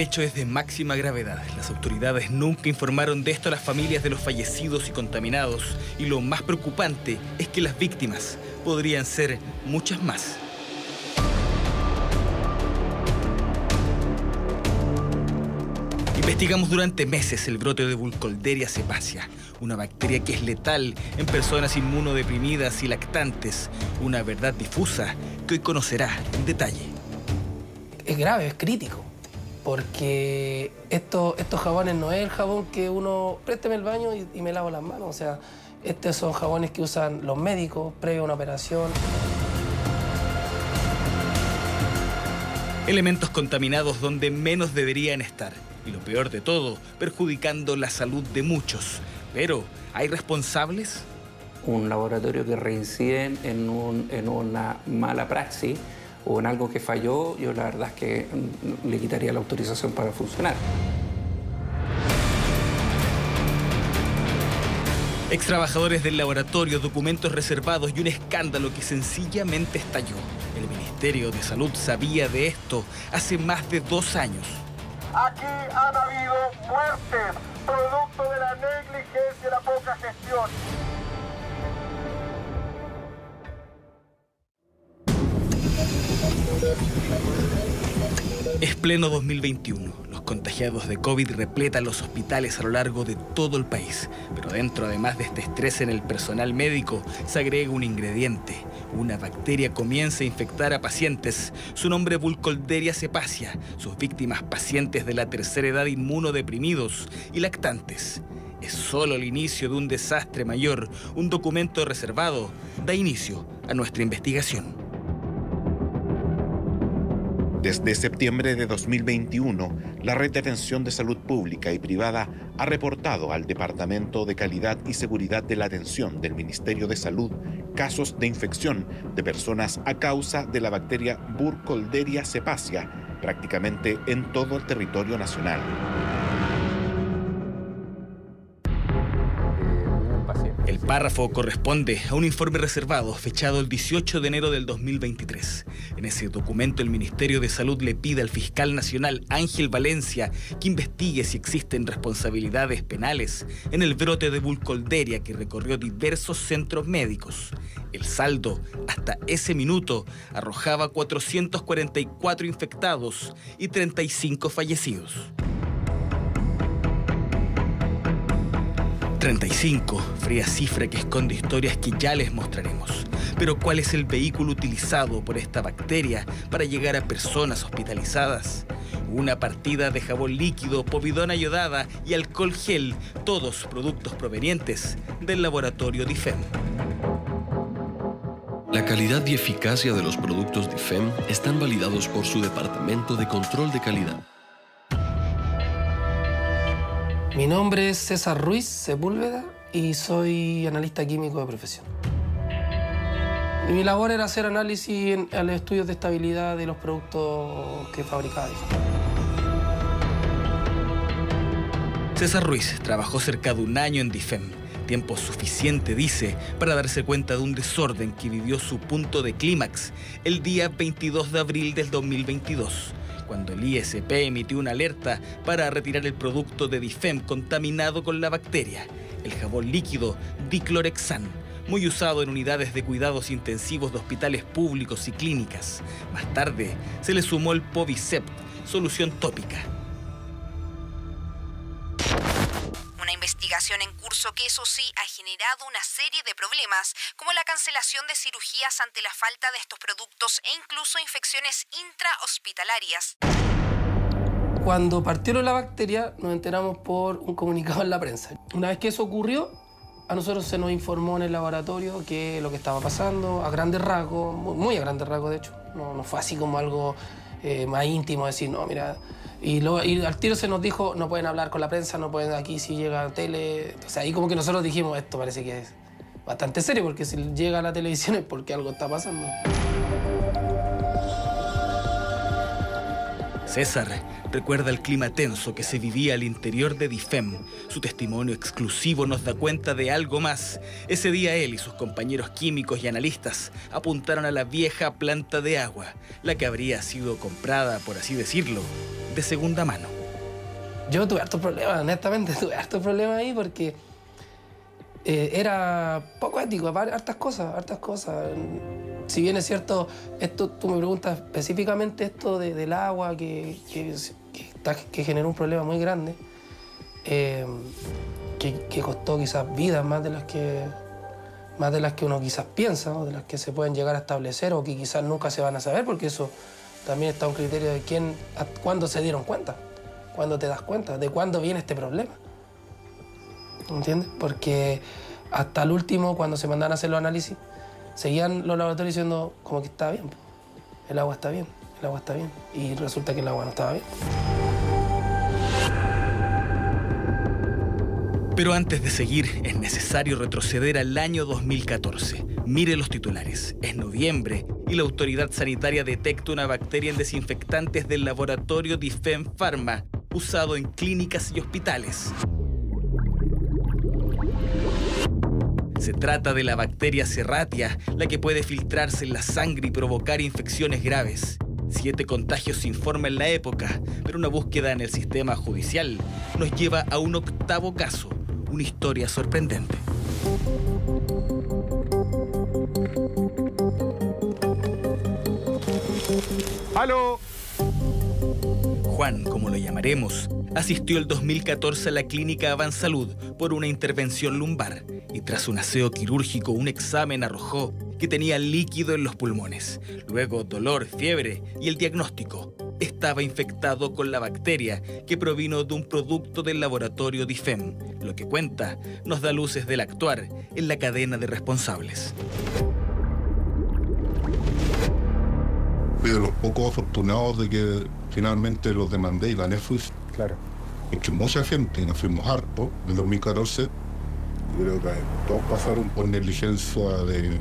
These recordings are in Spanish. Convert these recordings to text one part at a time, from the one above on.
El hecho es de máxima gravedad. Las autoridades nunca informaron de esto a las familias de los fallecidos y contaminados. Y lo más preocupante es que las víctimas podrían ser muchas más. Investigamos durante meses el brote de Burkholderia cepacia, una bacteria que es letal en personas inmunodeprimidas y lactantes, una verdad difusa que hoy conocerá en detalle. Es grave, es crítico, porque estos jabones no es el jabón que uno, présteme el baño y, y me lavo las manos, o sea, estos son jabones que usan los médicos previo a una operación. Elementos contaminados donde menos deberían estar y lo peor de todo, perjudicando la salud de muchos. Pero, ¿hay responsables? Un laboratorio que reincide en, una mala praxis o en algo que falló, yo la verdad es que le quitaría la autorización para funcionar. Ex trabajadores del laboratorio, documentos reservados y un escándalo que sencillamente estalló. El Ministerio de Salud sabía de esto hace más de dos años. Aquí han habido muertes producto de la negligencia y la poca gestión. Pleno 2021. Los contagiados de COVID repletan los hospitales a lo largo de todo el país. Pero dentro, además de este estrés en el personal médico, se agrega un ingrediente. Una bacteria comienza a infectar a pacientes. Su nombre Burkholderia cepacia. Sus víctimas pacientes de la tercera edad inmunodeprimidos y lactantes. Es solo el inicio de un desastre mayor. Un documento reservado da inicio a nuestra investigación. Desde septiembre de 2021, la Red de Atención de Salud Pública y Privada ha reportado al Departamento de Calidad y Seguridad de la Atención del Ministerio de Salud casos de infección de personas a causa de la bacteria Burkholderia cepacia prácticamente en todo el territorio nacional. Párrafo corresponde a un informe reservado fechado el 18 de enero del 2023. En ese documento el Ministerio de Salud le pide al fiscal nacional Ángel Valencia que investigue si existen responsabilidades penales en el brote de Bulcolderia que recorrió diversos centros médicos. El saldo hasta ese minuto arrojaba 444 infectados y 35 fallecidos. 35, fría cifra que esconde historias que ya les mostraremos. Pero ¿cuál es el vehículo utilizado por esta bacteria para llegar a personas hospitalizadas? Una partida de jabón líquido, povidona ayudada y alcohol gel, todos productos provenientes del laboratorio DIFEM. La calidad y eficacia de los productos DIFEM están validados por su Departamento de Control de Calidad. Mi nombre es César Ruiz Sepúlveda y soy analista químico de profesión. mi labor era hacer análisis en, los estudios de estabilidad de los productos que fabricaba. César Ruiz trabajó cerca de un año en DIFEM, tiempo suficiente, dice, para darse cuenta de un desorden que vivió su punto de clímax el día 22 de abril del 2022 cuando el ISP emitió una alerta para retirar el producto de Difem contaminado con la bacteria, el jabón líquido Diclorexan, muy usado en unidades de cuidados intensivos de hospitales públicos y clínicas. Más tarde se le sumó el Povicept, solución tópica investigación en curso que eso sí ha generado una serie de problemas, como la cancelación de cirugías ante la falta de estos productos e incluso infecciones intrahospitalarias. Cuando partieron la bacteria nos enteramos por un comunicado en la prensa. Una vez que eso ocurrió, a nosotros se nos informó en el laboratorio que lo que estaba pasando, a grandes rasgos, muy a grandes rasgos de hecho, no, no fue así como algo eh, más íntimo, decir, no, mira, y, al tiro se nos dijo, no pueden hablar con la prensa, no pueden aquí si llega a tele. O sea, ahí como que nosotros dijimos, esto parece que es bastante serio, porque si llega a la televisión es porque algo está pasando. César recuerda el clima tenso que se vivía al interior de DIFEM. Su testimonio exclusivo nos da cuenta de algo más. Ese día él y sus compañeros químicos y analistas apuntaron a la vieja planta de agua, la que habría sido comprada, por así decirlo, de segunda mano. Yo tuve hartos problemas, honestamente, tuve hartos problemas ahí porque eh, era poco ético, hartas cosas, hartas cosas si bien es cierto, esto tú me preguntas específicamente esto del agua que, generó un problema muy grande, eh, que, costó quizás vidas más de las que más de las que uno quizás piensa, o de las que se pueden llegar a establecer o que quizás nunca se van a saber, porque eso también está un criterio de quién, cuándo se dieron cuenta, cuándo te das cuenta, de cuándo viene este problema. ¿Entiendes? Porque hasta el último, cuando se mandan a hacer los análisis, seguían los laboratorios diciendo como que estaba bien. El agua está bien, el agua está bien. Y resulta que el agua no estaba bien. Pero antes de seguir, es necesario retroceder al año 2014. Mire los titulares. Es noviembre y la autoridad sanitaria detecta una bacteria en desinfectantes del laboratorio Difem Pharma, usado en clínicas y hospitales. Se trata de la bacteria Serratia, la que puede filtrarse en la sangre y provocar infecciones graves. Siete contagios se informan en la época, pero una búsqueda en el sistema judicial nos lleva a un octavo caso, una historia sorprendente. ¡Aló! Juan, como lo llamaremos, asistió el 2014 a la clínica Avansalud por una intervención lumbar y tras un aseo quirúrgico un examen arrojó que tenía líquido en los pulmones. Luego dolor, fiebre y el diagnóstico. Estaba infectado con la bacteria que provino de un producto del laboratorio DIFEM. Lo que cuenta nos da luces del actuar en la cadena de responsables. Fui de los pocos afortunados de que finalmente los demandé y la Netflix. Claro. Mucha gente, nos fuimos hartos, en 2014, creo que todos pasaron por negligencia de,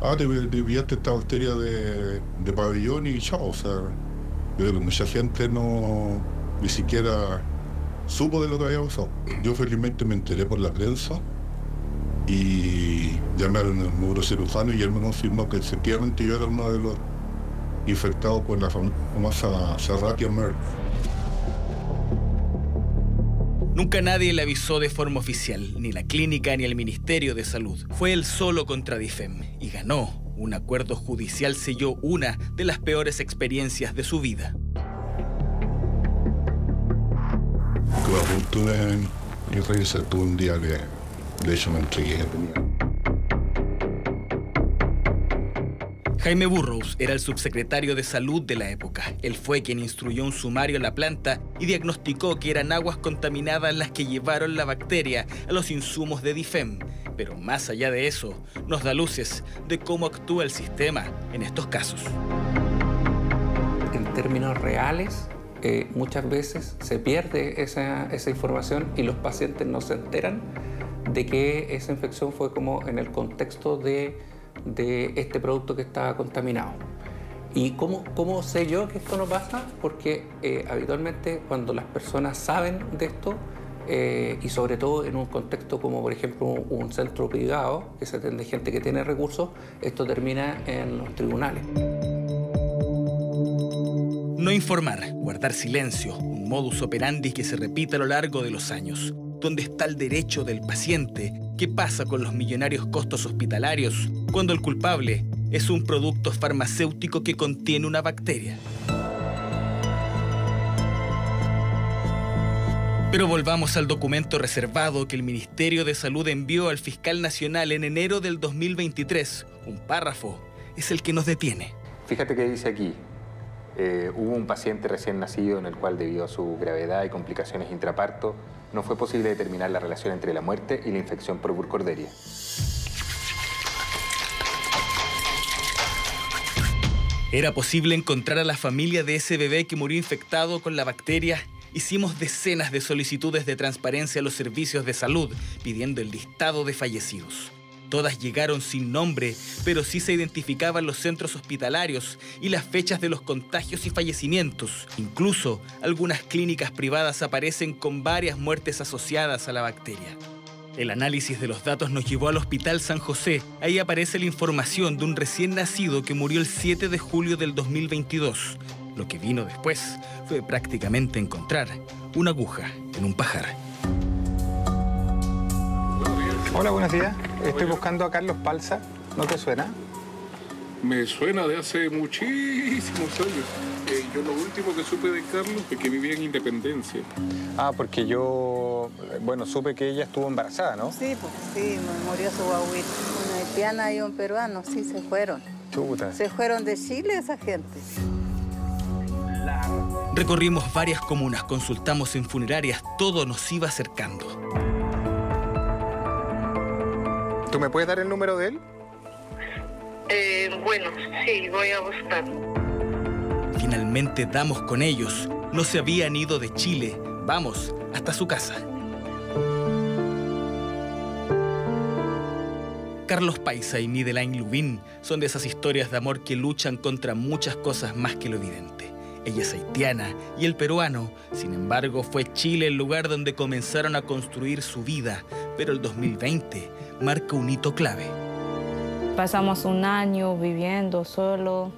ah, te enviaste esta bacteria de, de, pabellón y chao, o sea, mucha gente no, ni siquiera supo de lo que había pasado. Yo felizmente me enteré por la prensa y llamé al neurocirujano y él me confirmó que efectivamente yo era uno de los infectados por la famosa Serratia MERS. Nunca nadie le avisó de forma oficial, ni la clínica ni el Ministerio de Salud. Fue él solo contra DIFEM y ganó. Un acuerdo judicial selló una de las peores experiencias de su vida. Estuve a punto de irse un día que de hecho me entregué. Jaime Burroughs era el subsecretario de salud de la época. Él fue quien instruyó un sumario a la planta y diagnosticó que eran aguas contaminadas las que llevaron la bacteria a los insumos de DIFEM. Pero más allá de eso, nos da luces de cómo actúa el sistema en estos casos. En términos reales, eh, muchas veces se pierde esa, esa información y los pacientes no se enteran de que esa infección fue como en el contexto de de este producto que está contaminado. ¿Y cómo, cómo sé yo que esto no pasa? Porque eh, habitualmente cuando las personas saben de esto, eh, y sobre todo en un contexto como por ejemplo un centro privado, que se atiende gente que tiene recursos, esto termina en los tribunales. No informar, guardar silencio, un modus operandi que se repite a lo largo de los años. ¿Dónde está el derecho del paciente? ¿Qué pasa con los millonarios costos hospitalarios cuando el culpable es un producto farmacéutico que contiene una bacteria? Pero volvamos al documento reservado que el Ministerio de Salud envió al fiscal nacional en enero del 2023. Un párrafo es el que nos detiene. Fíjate que dice aquí, eh, hubo un paciente recién nacido en el cual debido a su gravedad y complicaciones intraparto no fue posible determinar la relación entre la muerte y la infección por burcorderia. Era posible encontrar a la familia de ese bebé que murió infectado con la bacteria. Hicimos decenas de solicitudes de transparencia a los servicios de salud pidiendo el listado de fallecidos. Todas llegaron sin nombre, pero sí se identificaban los centros hospitalarios y las fechas de los contagios y fallecimientos. Incluso algunas clínicas privadas aparecen con varias muertes asociadas a la bacteria. El análisis de los datos nos llevó al Hospital San José. Ahí aparece la información de un recién nacido que murió el 7 de julio del 2022. Lo que vino después fue prácticamente encontrar una aguja en un pajar. Hola, buenos días. Estoy buscando a Carlos Palza. ¿No te suena? Me suena de hace muchísimos años. Eh, yo lo último que supe de Carlos es que vivía en Independencia. Ah, porque yo, bueno, supe que ella estuvo embarazada, ¿no? Sí, pues sí, murió su guaguita. Una haitiana y un peruano, sí, se fueron. Chuta. Se fueron de Chile esa gente. Recorrimos varias comunas, consultamos en funerarias, todo nos iba acercando. ¿Tú me puedes dar el número de él? Eh, bueno, sí, voy a buscar. Finalmente damos con ellos. No se habían ido de Chile. Vamos hasta su casa. Carlos Paisa y Midelaine Lubin son de esas historias de amor que luchan contra muchas cosas más que lo evidente. Ella es haitiana y el peruano, sin embargo, fue Chile el lugar donde comenzaron a construir su vida, pero el 2020 marca un hito clave. Pasamos un año viviendo solo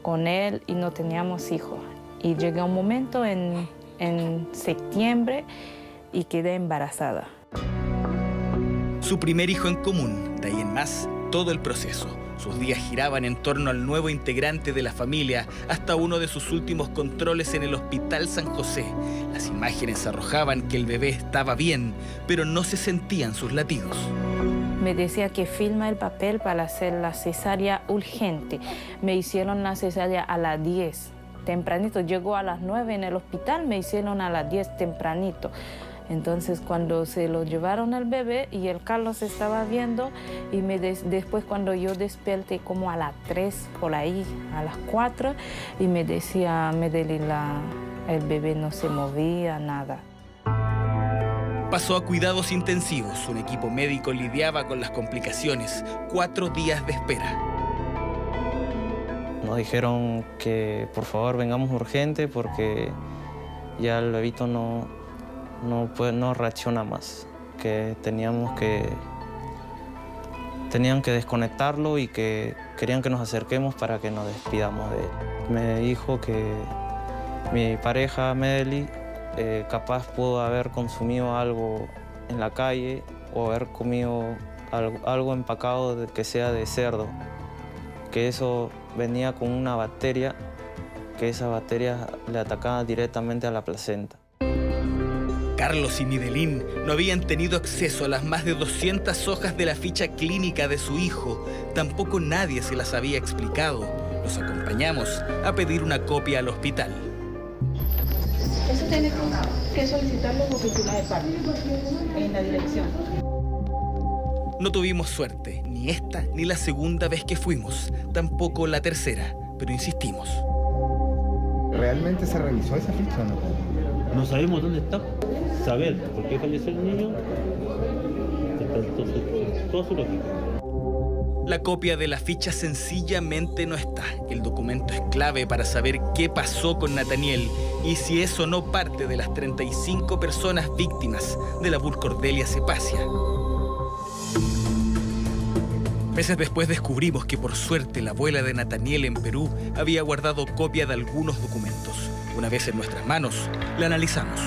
con él y no teníamos hijos. Y llegué un momento en, en septiembre y quedé embarazada. Su primer hijo en común, de ahí en más, todo el proceso. Sus días giraban en torno al nuevo integrante de la familia hasta uno de sus últimos controles en el Hospital San José. Las imágenes arrojaban que el bebé estaba bien, pero no se sentían sus latidos. Me decía que filma el papel para hacer la cesárea urgente. Me hicieron la cesárea a las 10, tempranito. Llegó a las 9 en el hospital, me hicieron a las 10 tempranito. Entonces cuando se lo llevaron al bebé y el Carlos estaba viendo y me después cuando yo desperté como a las 3 por ahí, a las 4 y me decía Medellín, la, el bebé no se movía, nada. Pasó a cuidados intensivos. Un equipo médico lidiaba con las complicaciones. Cuatro días de espera. Nos dijeron que por favor vengamos urgente porque ya el bebito no, no, puede, no reacciona más, que teníamos que tenían que desconectarlo y que querían que nos acerquemos para que nos despidamos de él. Me dijo que mi pareja Medeli eh, capaz pudo haber consumido algo en la calle o haber comido algo, algo empacado de, que sea de cerdo, que eso venía con una bacteria, que esa bacteria le atacaba directamente a la placenta. Carlos y Midelín no habían tenido acceso a las más de 200 hojas de la ficha clínica de su hijo. Tampoco nadie se las había explicado. Los acompañamos a pedir una copia al hospital. Eso tiene que solicitarlo por de parte en la dirección. No tuvimos suerte, ni esta ni la segunda vez que fuimos, tampoco la tercera, pero insistimos. ¿Realmente se revisó esa ficha o no? No sabemos dónde está. Saber por qué falleció el niño. Entonces, todo su lógica. La copia de la ficha sencillamente no está. El documento es clave para saber qué pasó con Nathaniel y si eso no parte de las 35 personas víctimas de la Burcordelia cepacia. Meses después descubrimos que por suerte la abuela de Nathaniel en Perú había guardado copia de algunos documentos. Una vez en nuestras manos, la analizamos.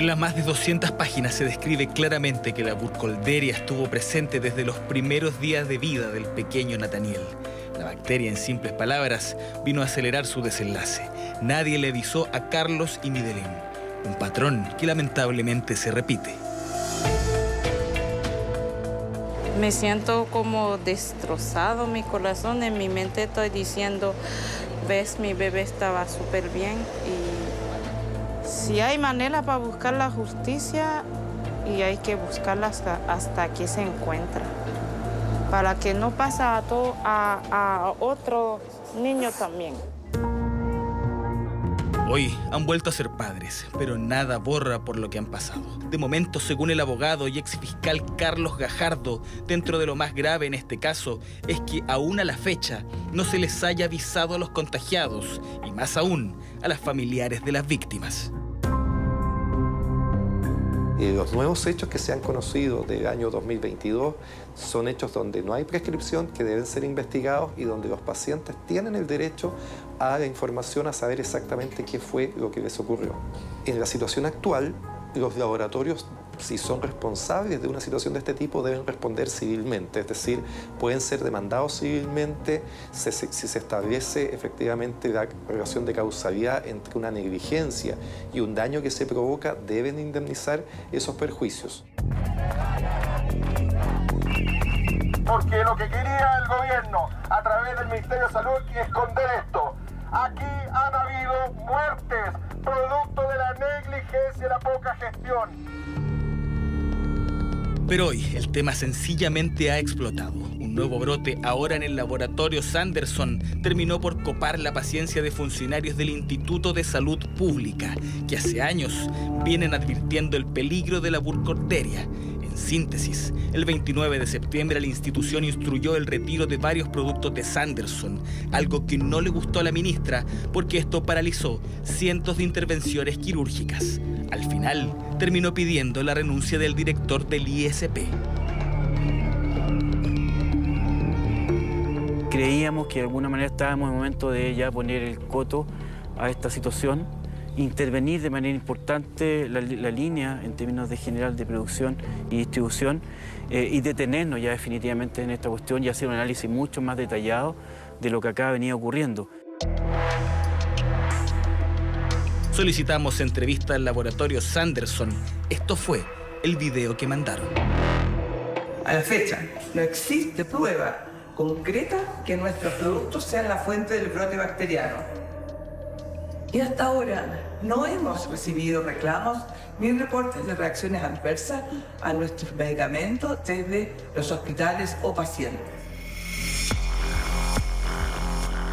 En las más de 200 páginas se describe claramente que la burcolderia estuvo presente desde los primeros días de vida del pequeño Nathaniel. La bacteria, en simples palabras, vino a acelerar su desenlace. Nadie le avisó a Carlos y Midelín. Un patrón que lamentablemente se repite. Me siento como destrozado mi corazón. En mi mente estoy diciendo, ves, mi bebé estaba súper bien si hay manera para buscar la justicia y hay que buscarla hasta, hasta que se encuentra, para que no pase a, a, a otro niño también. Hoy han vuelto a ser padres, pero nada borra por lo que han pasado. De momento, según el abogado y exfiscal Carlos Gajardo, dentro de lo más grave en este caso es que aún a la fecha no se les haya avisado a los contagiados y más aún a las familiares de las víctimas. Los nuevos hechos que se han conocido del año 2022 son hechos donde no hay prescripción, que deben ser investigados y donde los pacientes tienen el derecho a la información, a saber exactamente qué fue lo que les ocurrió. En la situación actual, los laboratorios si son responsables de una situación de este tipo, deben responder civilmente, es decir, pueden ser demandados civilmente si se establece efectivamente la relación de causalidad entre una negligencia y un daño que se provoca, deben indemnizar esos perjuicios. Porque lo que quería el gobierno a través del Ministerio de Salud es esconder esto. Aquí han habido muertes producto de la negligencia y la poca gestión. Pero hoy el tema sencillamente ha explotado. Un nuevo brote ahora en el laboratorio Sanderson terminó por copar la paciencia de funcionarios del Instituto de Salud Pública, que hace años vienen advirtiendo el peligro de la burcorteria. En síntesis, el 29 de septiembre la institución instruyó el retiro de varios productos de Sanderson, algo que no le gustó a la ministra porque esto paralizó cientos de intervenciones quirúrgicas. Al final, terminó pidiendo la renuncia del director del ISP. Creíamos que de alguna manera estábamos en el momento de ya poner el coto a esta situación, intervenir de manera importante la, línea en términos de general de producción y distribución eh, y detenernos ya definitivamente en esta cuestión y hacer un análisis mucho más detallado de lo que acá venía ocurriendo. Solicitamos entrevista al laboratorio Sanderson. Esto fue el video que mandaron. A la fecha, no existe prueba concreta que nuestros productos sean la fuente del brote bacteriano. Y hasta ahora no hemos recibido reclamos ni reportes de reacciones adversas a nuestros medicamentos desde los hospitales o pacientes.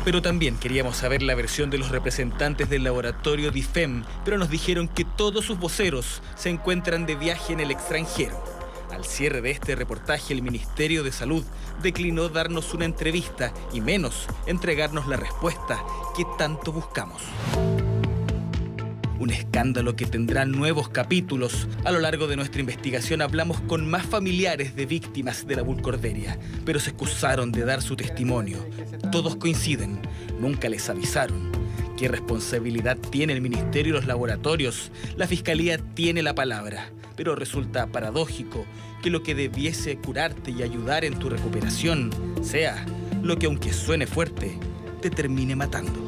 Pero también queríamos saber la versión de los representantes del laboratorio DIFEM, pero nos dijeron que todos sus voceros se encuentran de viaje en el extranjero. Al cierre de este reportaje, el Ministerio de Salud declinó darnos una entrevista y menos entregarnos la respuesta que tanto buscamos un escándalo que tendrá nuevos capítulos. A lo largo de nuestra investigación hablamos con más familiares de víctimas de la vulcorderia, pero se excusaron de dar su testimonio. Todos coinciden, nunca les avisaron. ¿Qué responsabilidad tiene el Ministerio y los laboratorios? La Fiscalía tiene la palabra, pero resulta paradójico que lo que debiese curarte y ayudar en tu recuperación sea lo que aunque suene fuerte, te termine matando.